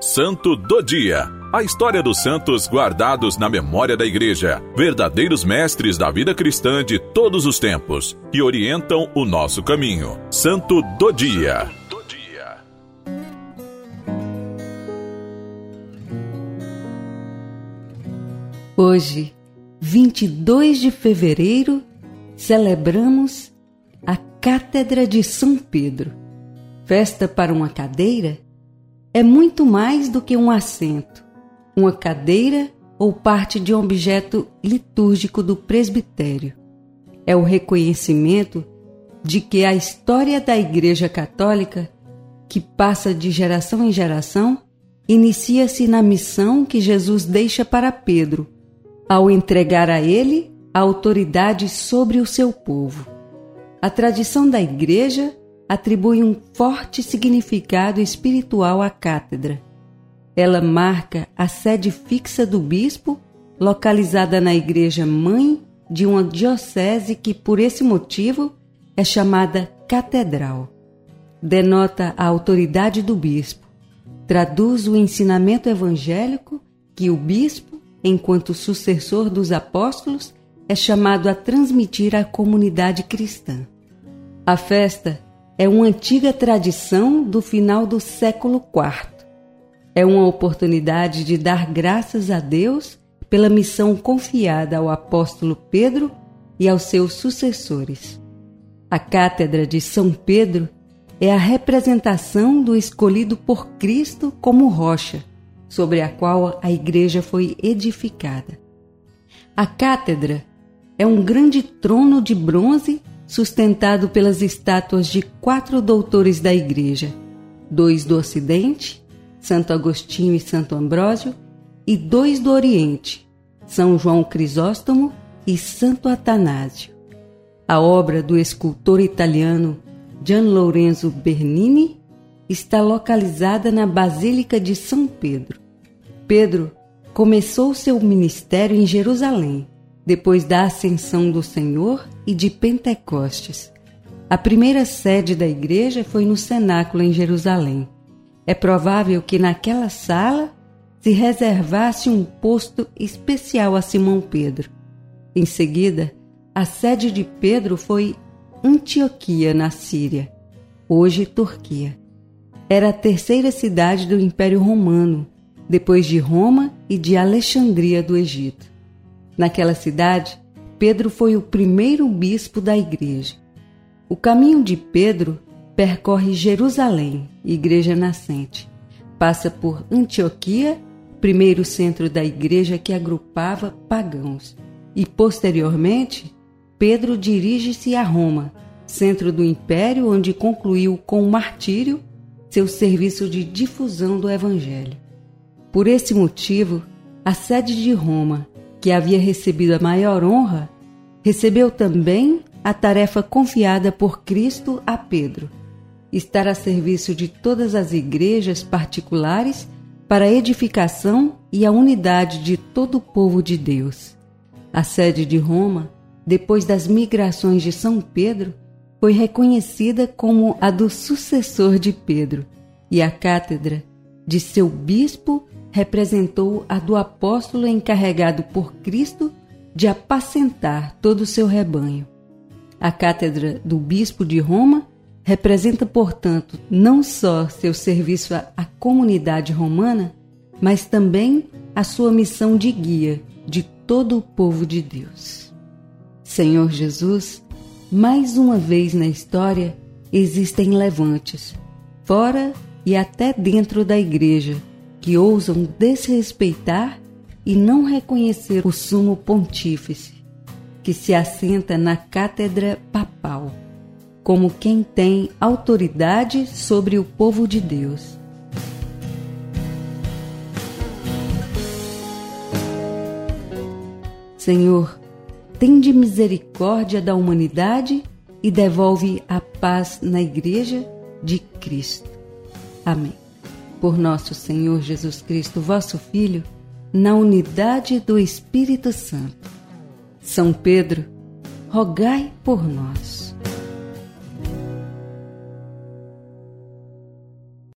Santo do Dia. A história dos santos guardados na memória da Igreja, verdadeiros mestres da vida cristã de todos os tempos, que orientam o nosso caminho. Santo do Dia. Hoje, 22 de fevereiro, celebramos a Cátedra de São Pedro. Festa para uma cadeira é muito mais do que um assento, uma cadeira ou parte de um objeto litúrgico do presbitério. É o reconhecimento de que a história da Igreja Católica, que passa de geração em geração, inicia-se na missão que Jesus deixa para Pedro, ao entregar a ele a autoridade sobre o seu povo. A tradição da Igreja atribui um forte significado espiritual à cátedra. Ela marca a sede fixa do bispo, localizada na igreja mãe de uma diocese que, por esse motivo, é chamada catedral. Denota a autoridade do bispo, traduz o ensinamento evangélico que o bispo, enquanto sucessor dos apóstolos, é chamado a transmitir à comunidade cristã. A festa é uma antiga tradição do final do século IV. É uma oportunidade de dar graças a Deus pela missão confiada ao apóstolo Pedro e aos seus sucessores. A Cátedra de São Pedro é a representação do escolhido por Cristo como rocha, sobre a qual a igreja foi edificada. A cátedra é um grande trono de bronze sustentado pelas estátuas de quatro doutores da Igreja, dois do Ocidente, Santo Agostinho e Santo Ambrósio, e dois do Oriente, São João Crisóstomo e Santo Atanásio. A obra do escultor italiano Gian Lorenzo Bernini está localizada na Basílica de São Pedro. Pedro começou seu ministério em Jerusalém depois da ascensão do Senhor e de Pentecostes. A primeira sede da igreja foi no cenáculo em Jerusalém. É provável que naquela sala se reservasse um posto especial a Simão Pedro. Em seguida, a sede de Pedro foi Antioquia, na Síria, hoje Turquia. Era a terceira cidade do Império Romano, depois de Roma e de Alexandria do Egito. Naquela cidade, Pedro foi o primeiro bispo da igreja. O caminho de Pedro percorre Jerusalém, igreja nascente. Passa por Antioquia, primeiro centro da igreja que agrupava pagãos. E, posteriormente, Pedro dirige-se a Roma, centro do império onde concluiu com o martírio seu serviço de difusão do evangelho. Por esse motivo, a sede de Roma que havia recebido a maior honra, recebeu também a tarefa confiada por Cristo a Pedro: estar a serviço de todas as igrejas particulares para a edificação e a unidade de todo o povo de Deus. A sede de Roma, depois das migrações de São Pedro, foi reconhecida como a do sucessor de Pedro, e a cátedra de seu bispo representou a do apóstolo encarregado por Cristo de apacentar todo o seu rebanho. A cátedra do bispo de Roma representa, portanto, não só seu serviço à comunidade romana, mas também a sua missão de guia de todo o povo de Deus. Senhor Jesus, mais uma vez na história existem levantes, fora e até dentro da igreja, que ousam desrespeitar e não reconhecer o sumo pontífice, que se assenta na cátedra papal, como quem tem autoridade sobre o povo de Deus. Senhor, tende misericórdia da humanidade e devolve a paz na Igreja de Cristo. Amém por nosso Senhor Jesus Cristo, vosso Filho, na unidade do Espírito Santo. São Pedro, rogai por nós.